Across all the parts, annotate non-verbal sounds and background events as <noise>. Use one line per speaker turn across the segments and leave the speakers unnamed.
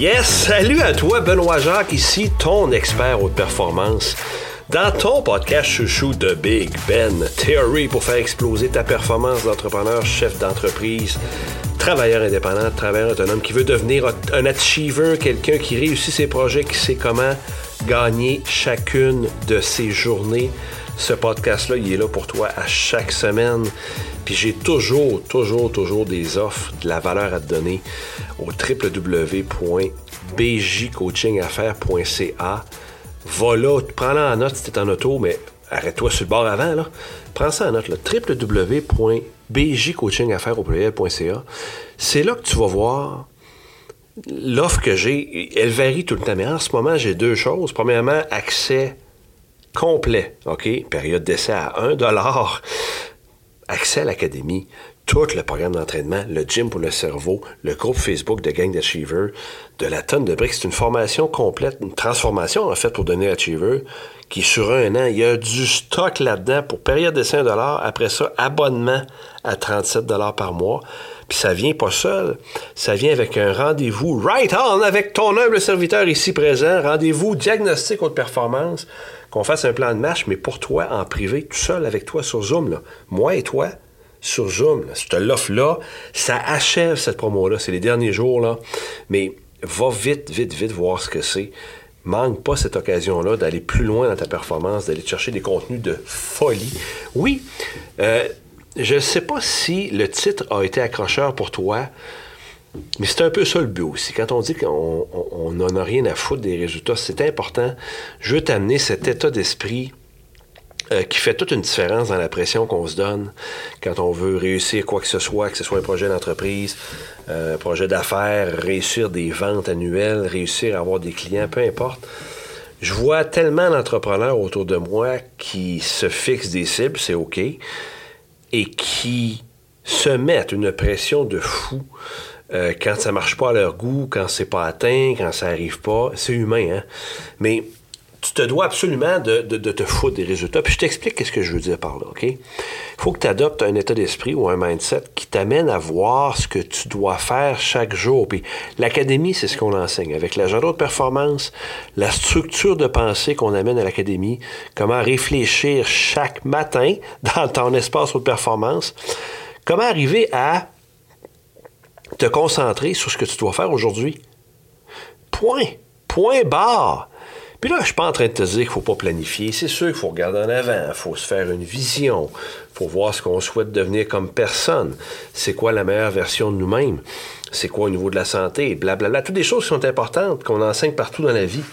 Yes, salut à toi, Benoît Jacques, ici ton expert haute performance. Dans ton podcast chouchou de Big Ben Theory pour faire exploser ta performance d'entrepreneur, chef d'entreprise, travailleur indépendant, travailleur autonome qui veut devenir un achiever, quelqu'un qui réussit ses projets, qui sait comment gagner chacune de ses journées. Ce podcast-là, il est là pour toi à chaque semaine. Puis j'ai toujours, toujours, toujours des offres, de la valeur à te donner au www.bjcoachingaffaires.ca. Va là, prends-la en note si tu en auto, mais arrête-toi sur le bord avant. Là. Prends ça en note, www.bjcoachingaffaires.ca. C'est là que tu vas voir l'offre que j'ai. Elle varie tout le temps, mais en ce moment, j'ai deux choses. Premièrement, accès complet, OK? Période d'essai à 1 accès à l'académie, tout le programme d'entraînement, le gym pour le cerveau, le groupe Facebook de Gang d'Achievers, de la tonne de briques. C'est une formation complète, une transformation en fait pour donner Achiever qui sur un an, il y a du stock là-dedans pour période de 5 Après ça, abonnement à 37 par mois. Puis ça vient pas seul, ça vient avec un rendez-vous right on avec ton humble serviteur ici présent, rendez-vous diagnostic haute performance, qu'on fasse un plan de marche, mais pour toi en privé, tout seul avec toi sur Zoom. Moi et toi, sur Zoom. Là. Je te l'offre là, ça achève cette promo-là. C'est les derniers jours, là. Mais va vite, vite, vite voir ce que c'est. Manque pas cette occasion-là d'aller plus loin dans ta performance, d'aller chercher des contenus de folie. Oui, euh, je ne sais pas si le titre a été accrocheur pour toi, mais c'est un peu ça le but aussi. Quand on dit qu'on n'en a rien à foutre des résultats, c'est important. Je veux t'amener cet état d'esprit euh, qui fait toute une différence dans la pression qu'on se donne quand on veut réussir quoi que ce soit, que ce soit un projet d'entreprise, euh, un projet d'affaires, réussir des ventes annuelles, réussir à avoir des clients, peu importe. Je vois tellement d'entrepreneurs autour de moi qui se fixent des cibles, c'est OK, et qui se mettent une pression de fou euh, quand ça marche pas à leur goût, quand c'est pas atteint, quand ça arrive pas. C'est humain, hein? Mais tu te dois absolument de, te foutre des résultats. Puis je t'explique ce que je veux dire par là, OK? Il faut que tu adoptes un état d'esprit ou un mindset qui t'amène à voir ce que tu dois faire chaque jour. Puis l'académie, c'est ce qu'on enseigne. Avec l'agenda de performance, la structure de pensée qu'on amène à l'académie, comment réfléchir chaque matin <laughs> dans ton espace de performance, comment arriver à te concentrer sur ce que tu dois faire aujourd'hui. Point. Point barre. Puis là, je suis pas en train de te dire qu'il faut pas planifier. C'est sûr qu'il faut regarder en avant, il faut se faire une vision, il faut voir ce qu'on souhaite devenir comme personne. C'est quoi la meilleure version de nous-mêmes? C'est quoi au niveau de la santé? Blablabla. Toutes des choses qui sont importantes, qu'on enseigne partout dans la vie.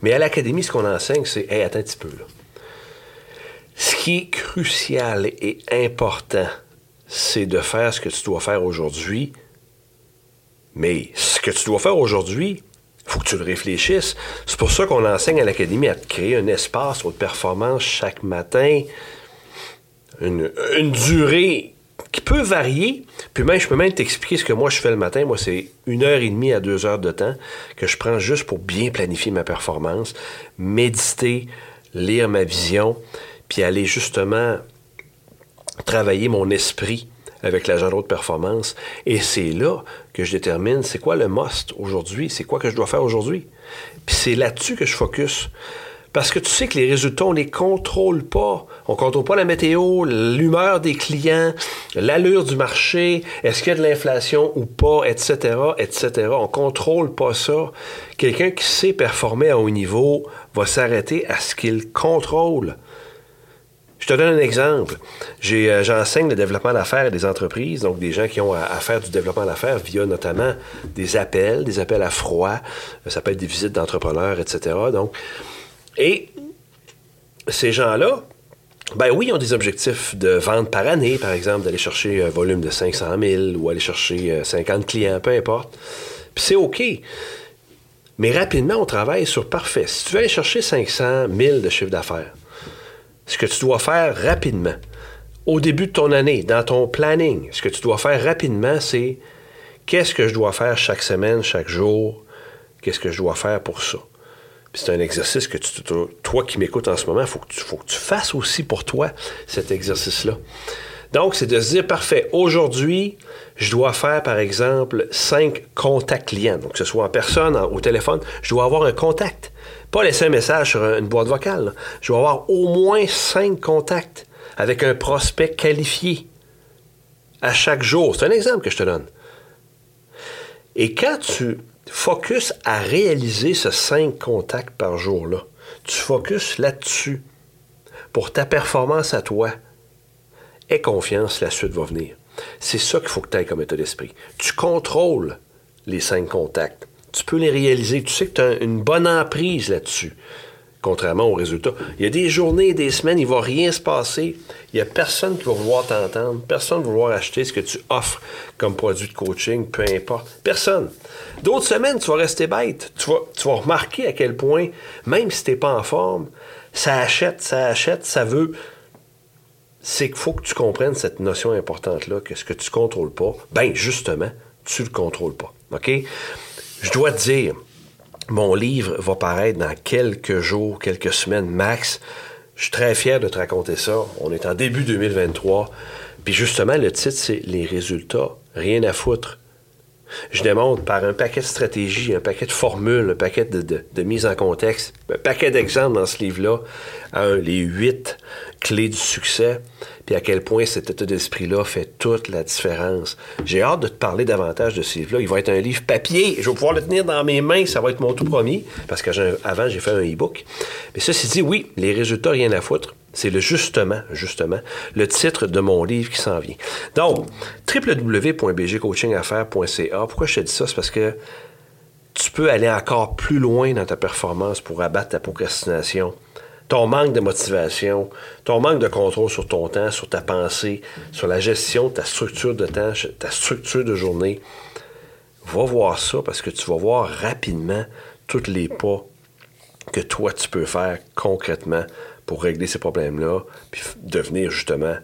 Mais à l'académie, ce qu'on enseigne, c'est, hey, attends un petit peu, là. Ce qui est crucial et important, c'est de faire ce que tu dois faire aujourd'hui. Mais ce que tu dois faire aujourd'hui, faut que tu le réfléchisses. C'est pour ça qu'on enseigne à l'Académie à créer un espace de performance chaque matin, une, durée qui peut varier. Puis même, je peux même t'expliquer ce que moi je fais le matin. Moi, c'est une heure et demie à deux heures de temps que je prends juste pour bien planifier ma performance, méditer, lire ma vision, puis aller justement travailler mon esprit avec l'agenda de performance. Et c'est là que je détermine c'est quoi le must aujourd'hui, c'est quoi que je dois faire aujourd'hui. Puis c'est là-dessus que je focus. Parce que tu sais que les résultats, on ne les contrôle pas. On ne contrôle pas la météo, l'humeur des clients, l'allure du marché, est-ce qu'il y a de l'inflation ou pas, etc., etc. On ne contrôle pas ça. Quelqu'un qui sait performer à haut niveau va s'arrêter à ce qu'il contrôle. Je te donne un exemple. Euh, j'enseigne le développement d'affaires à des entreprises, donc des gens qui ont à, faire du développement d'affaires via notamment des appels, des appels à froid, euh, ça peut être des visites d'entrepreneurs, etc. Donc, et ces gens-là, ben oui, ils ont des objectifs de vente par année, par exemple, d'aller chercher un volume de 500 000 ou aller chercher 50 euh, clients, peu importe. Puis c'est OK. Mais rapidement, on travaille sur parfait. Si tu veux aller chercher 500 000 de chiffre d'affaires, ce que tu dois faire rapidement, au début de ton année, dans ton planning, ce que tu dois faire rapidement, c'est qu'est-ce que je dois faire chaque semaine, chaque jour, qu'est-ce que je dois faire pour ça? C'est un exercice que tu, toi qui m'écoutes en ce moment, il faut, que tu fasses aussi pour toi cet exercice-là. Donc, c'est de se dire, parfait, aujourd'hui, je dois faire, par exemple, cinq contacts clients. Donc, que ce soit en personne, ou au téléphone, je dois avoir un contact. Pas laisser un message sur une boîte vocale. Je dois avoir au moins cinq contacts avec un prospect qualifié à chaque jour. C'est un exemple que je te donne. Et quand tu focuses à réaliser ce cinq contacts par jour-là, tu focuses là-dessus pour ta performance à toi, aie confiance, la suite va venir. C'est ça qu'il faut que tu aies comme état d'esprit. Tu contrôles les cinq contacts. Tu peux les réaliser. Tu sais que tu as une bonne emprise là-dessus contrairement aux résultats. Il y a des journées, des semaines, il ne va rien se passer. Il n'y a personne qui va vouloir t'entendre, personne ne va vouloir acheter ce que tu offres comme produit de coaching, peu importe. Personne. D'autres semaines, tu vas rester bête. Tu vas, tu vas remarquer à quel point, même si tu n'es pas en forme, ça achète, ça achète, ça veut. C'est qu'il faut que tu comprennes cette notion importante-là, que ce que tu ne contrôles pas, ben justement, tu le contrôles pas. OK? Je dois te dire, mon livre va paraître dans quelques jours, quelques semaines max. Je suis très fier de te raconter ça. On est en début 2023. Puis justement, le titre, c'est Les résultats. Rien à foutre. Je démontre par un paquet de stratégies, un paquet de formules, un paquet de, mise en contexte, un paquet d'exemples dans ce livre-là, les huit clés du succès puis à quel point cet état d'esprit-là fait toute la différence. J'ai hâte de te parler davantage de ce livre-là. Il va être un livre papier. Je vais pouvoir le tenir dans mes mains. Ça va être mon tout premier, parce qu'avant, j'ai fait un e-book. Mais ceci dit, oui, les résultats, rien à foutre. C'est le justement, justement, le titre de mon livre qui s'en vient. Donc, www.bgcoachingaffaires.ca. Pourquoi je te dis ça? C'est parce que tu peux aller encore plus loin dans ta performance pour abattre ta procrastination ton manque de motivation, ton manque de contrôle sur ton temps, sur ta pensée, sur la gestion de ta structure de temps, ta structure de journée, va voir ça parce que tu vas voir rapidement tous les pas que toi tu peux faire concrètement pour régler ces problèmes-là, puis devenir justement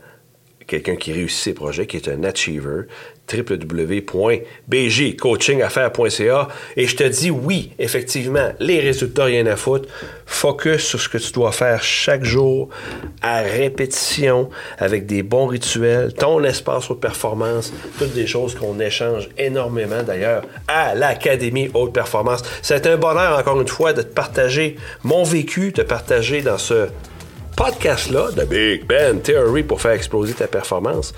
quelqu'un qui réussit ses projets, qui est un achiever, www.bgcoachingaffaires.ca et je te dis oui, effectivement, les résultats, rien à foutre. Focus sur ce que tu dois faire chaque jour à répétition avec des bons rituels, ton espace haute performance, toutes des choses qu'on échange énormément d'ailleurs à l'Académie haute performance. C'est un bonheur encore une fois de te partager mon vécu, de partager dans ce podcast-là de Big Ben Theory pour faire exploser ta performance,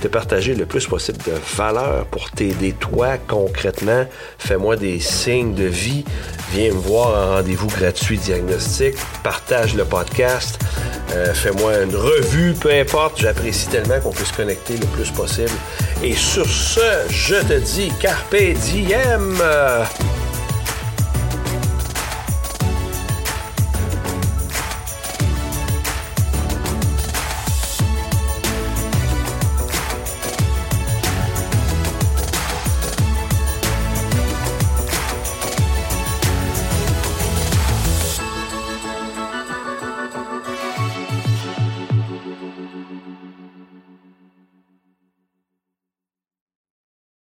te partager le plus possible de valeur pour t'aider toi concrètement. Fais-moi des signes de vie. Viens me voir en rendez-vous gratuit diagnostic. Partage le podcast. Euh, fais-moi une revue, peu importe. J'apprécie tellement qu'on puisse connecter le plus possible. Et sur ce, je te dis Carpe Diem.